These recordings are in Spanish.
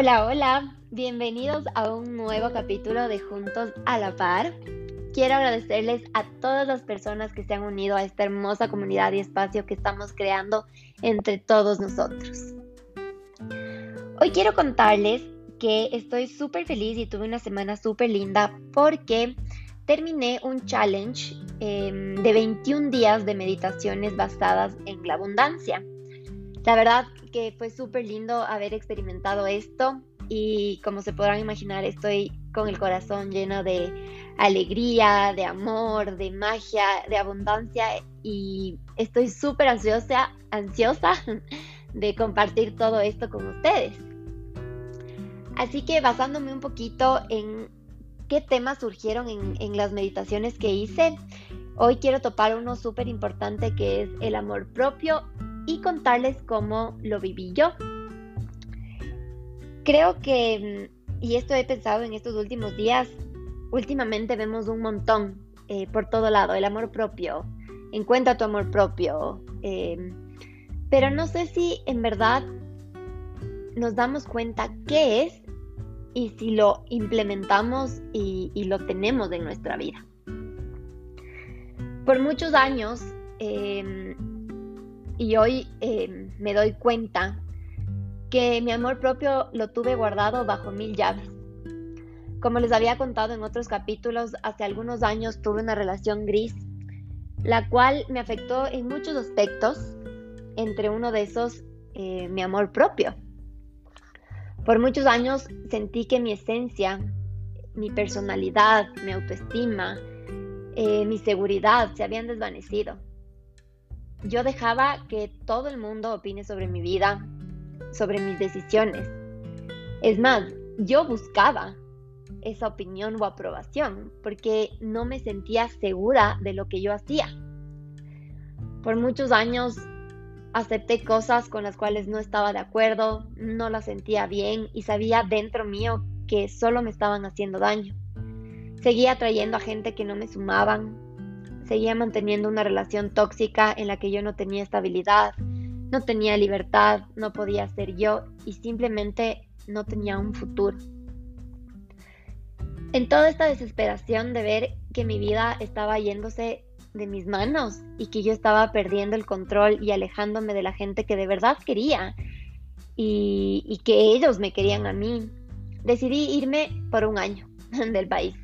Hola, hola, bienvenidos a un nuevo capítulo de Juntos a la Par. Quiero agradecerles a todas las personas que se han unido a esta hermosa comunidad y espacio que estamos creando entre todos nosotros. Hoy quiero contarles que estoy súper feliz y tuve una semana súper linda porque terminé un challenge em, de 21 días de meditaciones basadas en la abundancia. La verdad que fue súper lindo haber experimentado esto y como se podrán imaginar estoy con el corazón lleno de alegría, de amor, de magia, de abundancia y estoy súper ansiosa, ansiosa de compartir todo esto con ustedes. Así que basándome un poquito en qué temas surgieron en, en las meditaciones que hice, hoy quiero topar uno súper importante que es el amor propio y contarles cómo lo viví yo. Creo que, mm, y esto he pensado en estos últimos días, últimamente vemos un montón eh, por todo lado, el amor propio, encuentra tu amor propio, em, pero no sé si en verdad nos damos cuenta qué es y si lo implementamos y, lo tenemos en nuestra vida. Por muchos años, eh, y hoy em, me doy cuenta que mi amor propio lo tuve guardado bajo mil llaves. Como les había contado en otros capítulos, hace algunos años tuve una relación gris, la cual me afectó en muchos aspectos, entre uno de esos eh, mi amor propio. Por muchos años sentí que mi esencia, mi personalidad, mi autoestima, eh, mi seguridad se habían desvanecido yo dejaba que todo el mundo opine sobre mi vida, sobre mis decisiones. Es más, yo buscaba esa opinión o aprobación porque no me sentía segura de lo que yo hacía. Por muchos años acepté cosas con las cuales no estaba de acuerdo, no las sentía bien y sabía dentro mío que solo me estaban haciendo daño. Seguía atrayendo a gente que no me sumaban, seguía manteniendo una relación tóxica en la que yo no tenía estabilidad, no tenía libertad, no podía ser yo y simplemente no tenía un futuro. En toda esta desesperación de ver que mi vida estaba yéndose de mis manos y que yo estaba perdiendo el control y alejándome de la gente que de verdad quería y, que ellos me querían a mí, decidí irme por un año del país.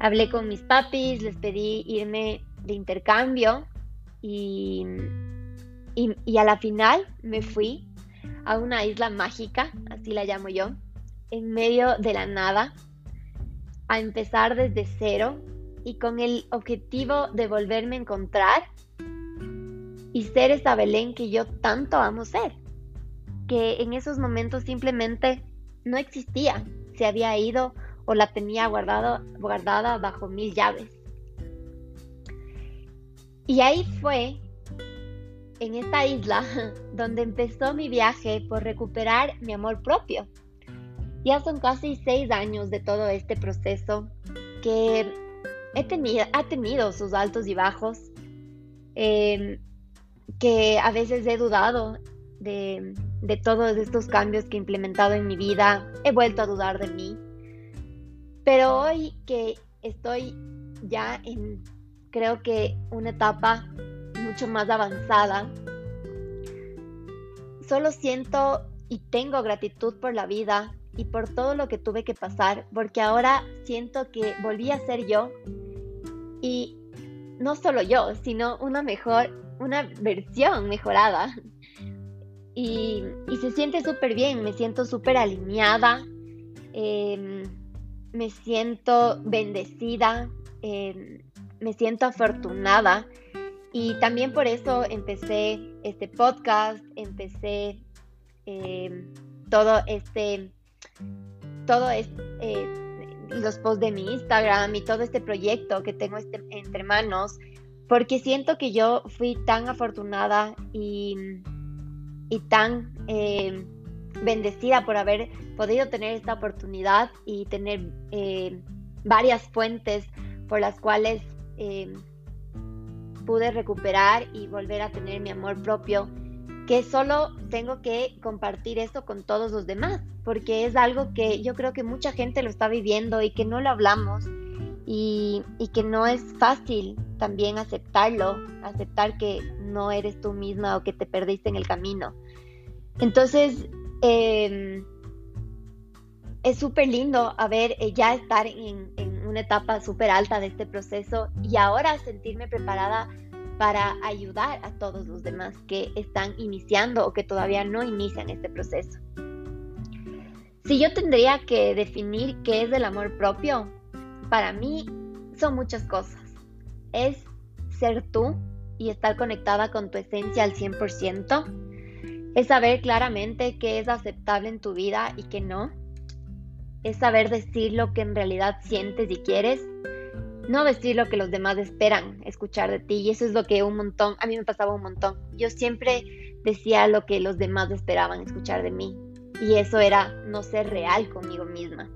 Hablé con mis papis, les pedí irme de intercambio y, y, a la final me fui a una isla mágica, así la llamo yo, en medio de la nada, a empezar desde cero y con el objetivo de volverme a encontrar y ser esa Belén que yo tanto amo ser, que en esos momentos simplemente no existía, se había ido o la tenía guardado, guardada bajo mil llaves. Y ahí fue, en esta isla, donde empezó mi viaje por recuperar mi amor propio. Ya son casi seis años de todo este proceso que he tenido, ha tenido sus altos y bajos, em, que a veces he dudado de, de todos estos cambios que he implementado en mi vida, he vuelto a dudar de mí pero hoy que estoy ya en, creo que una etapa mucho más avanzada, solo siento y tengo gratitud por la vida y por todo lo que tuve que pasar, porque ahora siento que volví a ser yo y no solo yo, sino una mejor, una versión mejorada. Y, se siente súper bien, me siento súper alineada. Em, me siento bendecida, em, me siento afortunada y también por eso empecé este podcast, empecé em, todo este, todo este, los posts de mi Instagram y todo este proyecto que tengo este, entre manos, porque siento que yo fui tan afortunada y, y tan em, bendecida por haber podido tener esta oportunidad y tener eh, varias fuentes por las cuales eh, pude recuperar y volver a tener mi amor propio que solo tengo que compartir esto con todos los demás, porque es algo que yo creo que mucha gente lo está viviendo y que no lo hablamos y, que no es fácil también aceptarlo, aceptar que no eres tú misma o que te perdiste en el camino. Entonces, em, es súper lindo haber eh, ya estar en, en una etapa súper alta de este proceso y ahora sentirme preparada para ayudar a todos los demás que están iniciando o que todavía no inician este proceso. Si yo tendría que definir qué es el amor propio, para mí son muchas cosas. Es ser tú y estar conectada con tu esencia al 100%. Es saber claramente qué es aceptable en tu vida y qué no. Es saber decir lo que en realidad sientes y quieres no decir lo que los demás esperan escuchar de ti. Y eso es lo que un montón, a mí me pasaba un montón. Yo siempre decía lo que los demás esperaban escuchar de mí. Y eso era no ser real conmigo misma.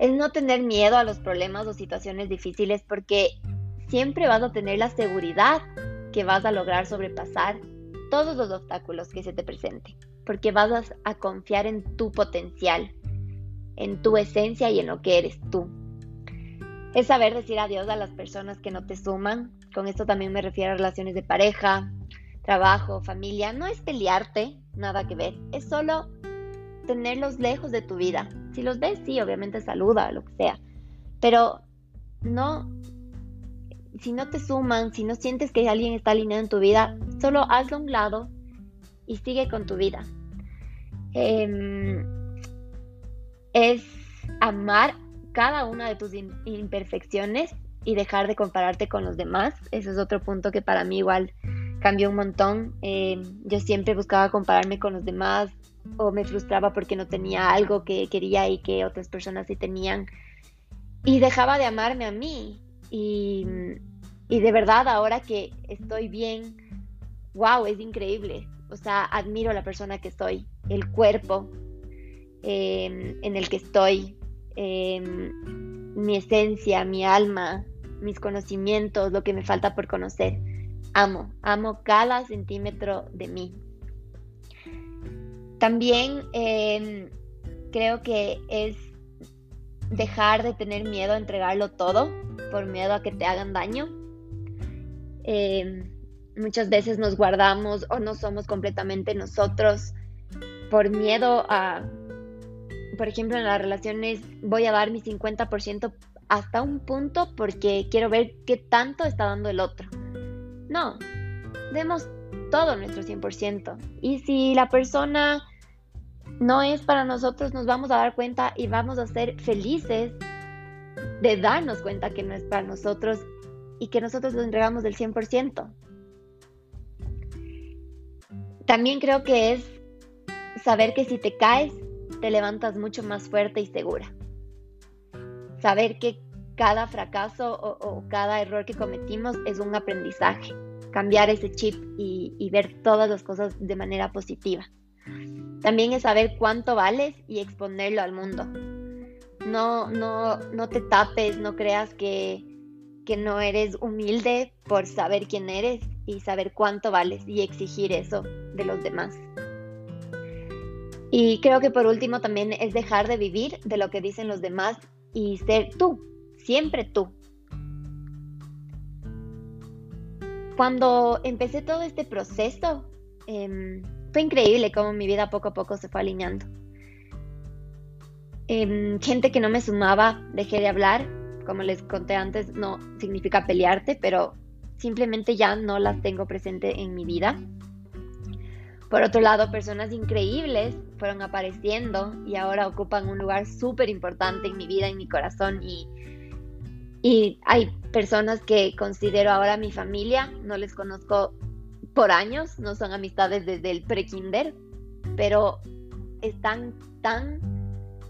Es no tener miedo a los problemas o situaciones difíciles porque siempre vas a tener la seguridad que vas a lograr sobrepasar todos los obstáculos que se te presenten. Porque vas a confiar en tu potencial, en tu esencia y en lo que eres tú es saber decir adiós a las personas que no te suman. Con esto también me refiero a relaciones de pareja, trabajo, familia. No es pelearte, nada que ver. Es solo tenerlos lejos de tu vida. Si los ves, sí, obviamente saluda, lo que sea. Pero no, si no te suman, si no sientes que alguien está alineado en tu vida, solo hazlo a un lado y sigue con tu vida. Em, es amar cada una de tus imperfecciones y dejar de compararte con los demás. Ese es otro punto que para mí igual cambió un montón. Eh, yo siempre buscaba compararme con los demás o me frustraba porque no tenía algo que quería y que otras personas sí tenían. Y dejaba de amarme a mí. Y, de verdad ahora que estoy bien, wow, es increíble. O sea, admiro a la persona que soy, el cuerpo eh, en el que estoy, Em, mi esencia, mi alma, mis conocimientos, lo que me falta por conocer. Amo, amo cada centímetro de mí. También em, creo que es dejar de tener miedo a entregarlo todo por miedo a que te hagan daño. Em, muchas veces nos guardamos o no somos completamente nosotros por miedo a por ejemplo, en las relaciones voy a dar mi 50% hasta un punto porque quiero ver qué tanto está dando el otro. No, demos todo nuestro 100%. Y si la persona no es para nosotros, nos vamos a dar cuenta y vamos a ser felices de darnos cuenta que no es para nosotros y que nosotros lo entregamos del 100%. También creo que es saber que si te caes, te levantas mucho más fuerte y segura. Saber que cada fracaso o, cada error que cometimos es un aprendizaje. Cambiar ese chip y, ver todas las cosas de manera positiva. También es saber cuánto vales y exponerlo al mundo. No, no, no te tapes, no creas que, que no eres humilde por saber quién eres y saber cuánto vales y exigir eso de los demás. Y creo que por último también es dejar de vivir de lo que dicen los demás y ser tú, siempre tú. Cuando empecé todo este proceso, em, fue increíble cómo mi vida poco a poco se fue alineando. Em, gente que no me sumaba, dejé de hablar. Como les conté antes, no significa pelearte, pero simplemente ya no las tengo presente en mi vida. Por otro lado, personas increíbles fueron apareciendo y ahora ocupan un lugar súper importante en mi vida, en mi corazón y, y hay personas que considero ahora mi familia, no les conozco por años, no son amistades desde el pre-kinder, pero están tan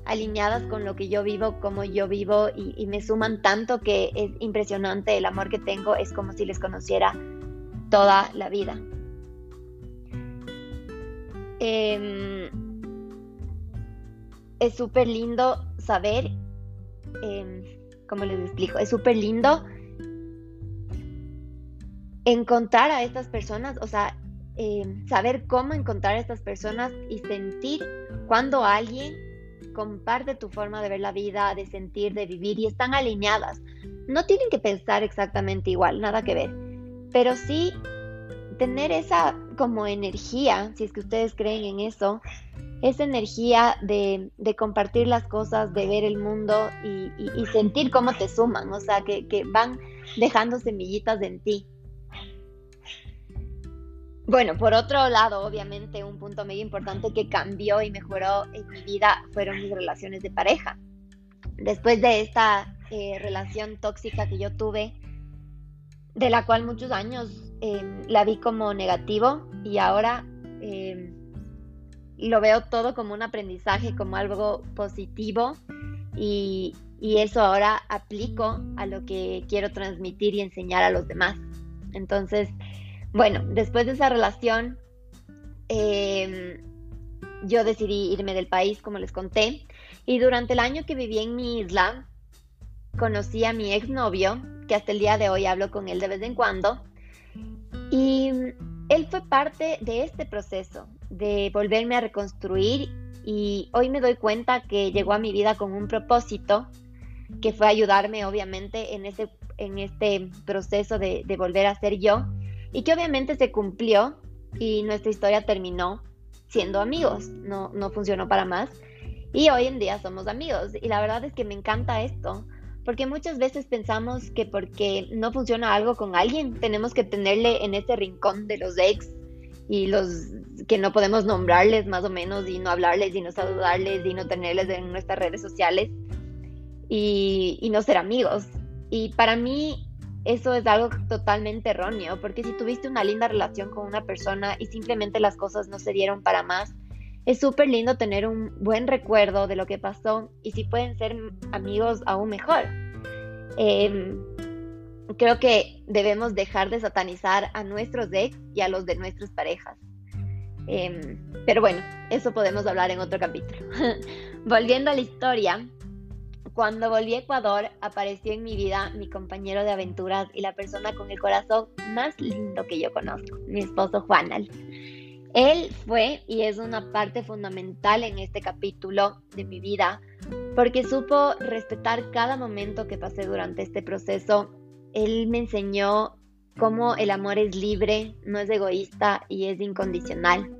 alineadas con lo que yo vivo, como yo vivo, y, me suman tanto que es impresionante el amor que tengo, es como si les conociera toda la vida. Em, es súper lindo saber, em, como les explico, es súper lindo encontrar a estas personas, o sea, eh, saber cómo encontrar a estas personas y sentir cuando alguien comparte tu forma de ver la vida, de sentir, de vivir y están alineadas. No tienen que pensar exactamente igual, nada que ver, pero sí tener esa como energía, si es que ustedes creen en eso, esa energía de, compartir las cosas, de ver el mundo y, sentir cómo te suman, o sea, que, que van dejando semillitas en ti. Bueno, por otro lado, obviamente un punto muy importante que cambió y mejoró en mi vida fueron mis relaciones de pareja. Después de esta eh, relación tóxica que yo tuve, de la cual muchos años em, la vi como negativo y ahora em, lo veo todo como un aprendizaje, como algo positivo y eso ahora aplico a lo que quiero transmitir y enseñar a los demás. Entonces, bueno, después de esa relación, em, yo decidí irme del país, como les conté, y durante el año que viví en mi isla, conocí a mi exnovio, que hasta el día de hoy hablo con él de vez en cuando, y él fue parte de este proceso, de volverme a reconstruir, y hoy me doy cuenta que llegó a mi vida con un propósito, que fue ayudarme obviamente en, ese, en este proceso de, de volver a ser yo y que obviamente se cumplió y nuestra historia terminó siendo amigos, no, no funcionó para más. Y hoy en día somos amigos. Y la verdad es que me encanta esto porque muchas veces pensamos que porque no funciona algo con alguien tenemos que tenerle en ese rincón de los ex y los que no podemos nombrarles más o menos y no hablarles y no saludarles y no tenerles en nuestras redes sociales y, y no ser amigos. Y para mí eso es algo totalmente erróneo, porque si tuviste una linda relación con una persona y simplemente las cosas no se dieron para más, es súper lindo tener un buen recuerdo de lo que pasó y si pueden ser amigos aún mejor. Em, creo que debemos dejar de satanizar a nuestros ex y a los de nuestras parejas. Em, pero bueno, eso podemos hablar en otro capítulo. Volviendo a la historia, cuando volví a Ecuador, apareció en mi vida mi compañero de aventuras y la persona con el corazón más lindo que yo conozco, mi esposo Juanal. Él fue y es una parte fundamental en este capítulo de mi vida porque supo respetar cada momento que pasé durante este proceso. Él me enseñó cómo el amor es libre, no es egoísta y es incondicional.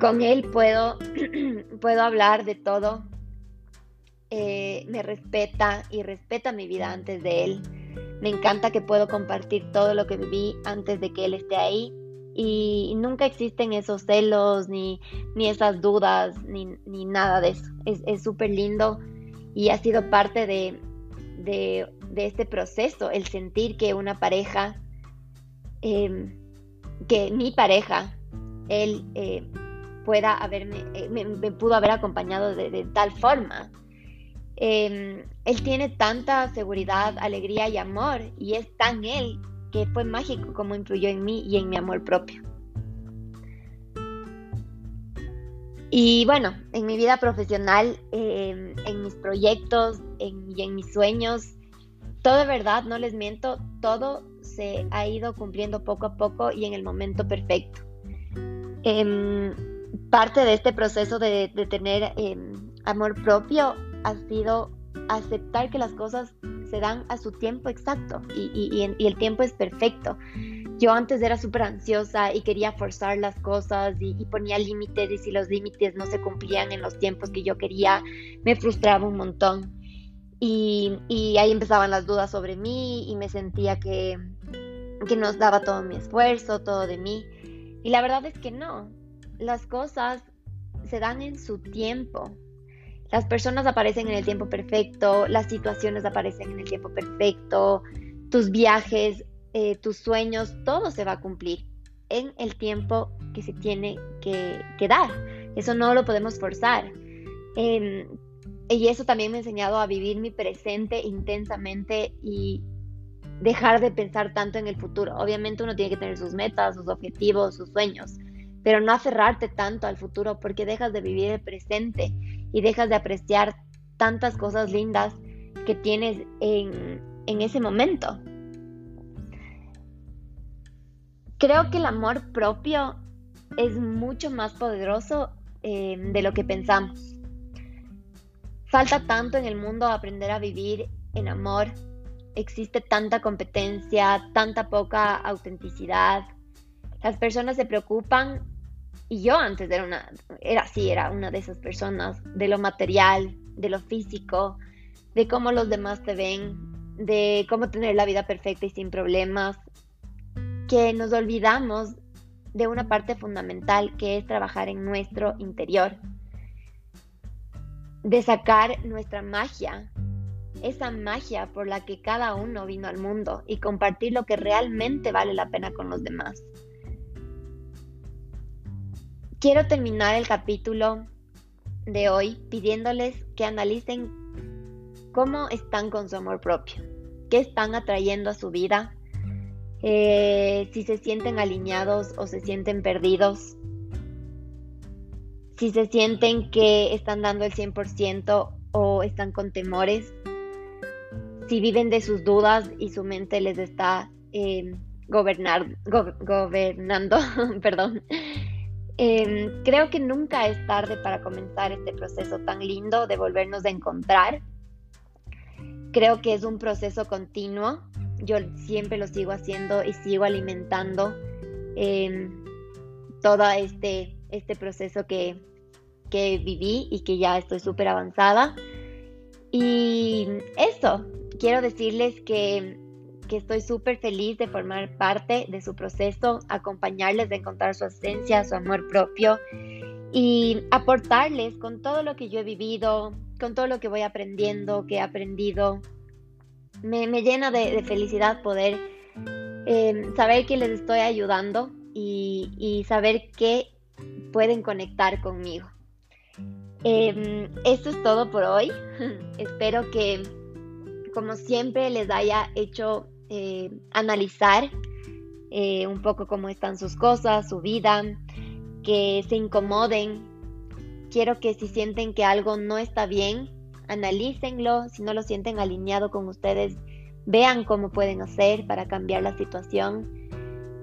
Con él puedo, puedo hablar de todo, eh, me respeta y respeta mi vida antes de él. Me encanta que puedo compartir todo lo que viví antes de que él esté ahí y nunca existen esos celos ni, ni esas dudas ni, ni, nada de eso. Es súper lindo y ha sido parte de, de, este proceso, el sentir que una pareja, em, que mi pareja, él eh, pueda haberme, eh, me, pudo haber acompañado de tal forma Em, él tiene tanta seguridad, alegría y amor y es tan él que fue mágico como influyó en mí y en mi amor propio. Y bueno, en mi vida profesional, em, en mis proyectos y en mis sueños, todo de verdad, no les miento, todo se ha ido cumpliendo poco a poco y en el momento perfecto. Em, parte de este proceso de, de tener amor propio ha sido aceptar que las cosas se dan a su tiempo exacto y, el tiempo es perfecto. Yo antes era súper ansiosa y quería forzar las cosas y, ponía límites y si los límites no se cumplían en los tiempos que yo quería, me frustraba un montón. Y, ahí empezaban las dudas sobre mí y me sentía que, que nos daba todo mi esfuerzo, todo de mí. Y la verdad es que no, las cosas se dan en su tiempo. Las personas aparecen en el tiempo perfecto, las situaciones aparecen en el tiempo perfecto, tus viajes, eh, tus sueños, todo se va a cumplir en el tiempo que se tiene que, dar. Eso no lo podemos forzar. Em, y eso también me ha enseñado a vivir mi presente intensamente y dejar de pensar tanto en el futuro. Obviamente uno tiene que tener sus metas, sus objetivos, sus sueños, pero no aferrarte tanto al futuro porque dejas de vivir el presente y dejas de apreciar tantas cosas lindas que tienes en, ese momento. Creo que el amor propio es mucho más poderoso eh, de lo que pensamos. Falta tanto en el mundo aprender a vivir en amor. Existe tanta competencia, tanta poca autenticidad. Las personas se preocupan y yo antes era una, era así, era una de esas personas, de lo material, de lo físico, de cómo los demás te ven, de cómo tener la vida perfecta y sin problemas, que nos olvidamos de una parte fundamental que es trabajar en nuestro interior, de sacar nuestra magia, esa magia por la que cada uno vino al mundo y compartir lo que realmente vale la pena con los demás. Quiero terminar el capítulo de hoy pidiéndoles que analicen cómo están con su amor propio, qué están atrayendo a su vida, eh, si se sienten alineados o se sienten perdidos, si se sienten que están dando el 100% o están con temores, si viven de sus dudas y su mente les está eh, gobernar, gobernando, perdón. Em, creo que nunca es tarde para comenzar este proceso tan lindo de volvernos a encontrar. Creo que es un proceso continuo. Yo siempre lo sigo haciendo y sigo alimentando eh, todo este, este proceso que, que viví y que ya estoy súper avanzada. Y eso, quiero decirles que que estoy súper feliz de formar parte de su proceso, acompañarles de encontrar su esencia, su amor propio y aportarles con todo lo que yo he vivido, con todo lo que voy aprendiendo, que he aprendido. Me, llena de, felicidad poder em, saber que les estoy ayudando y, saber que pueden conectar conmigo. Eh, esto es todo por hoy. Espero que, como siempre, les haya hecho eh, analizar eh, un poco cómo están sus cosas, su vida, que se incomoden. Quiero que si sienten que algo no está bien, analícenlo. Si no lo sienten alineado con ustedes, vean cómo pueden hacer para cambiar la situación.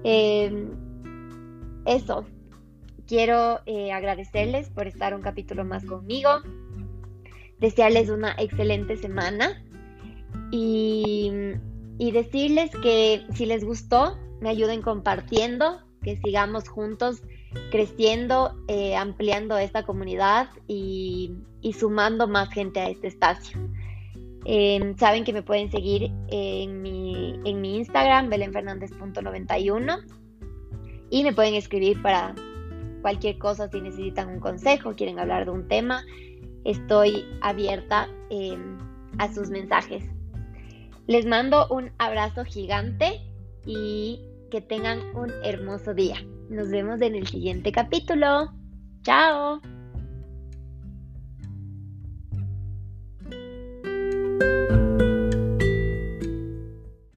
Em, eso, quiero eh, agradecerles por estar un capítulo más conmigo, desearles una excelente semana y y decirles que si les gustó, me ayuden compartiendo, que sigamos juntos creciendo, eh, ampliando esta comunidad y, sumando más gente a este espacio. Em, saben que me pueden seguir en mi, en mi Instagram, belenfernandez.91 y me pueden escribir para cualquier cosa si necesitan un consejo, quieren hablar de un tema. Estoy abierta em, a sus mensajes. Les mando un abrazo gigante y que tengan un hermoso día. Nos vemos en el siguiente capítulo. Chao.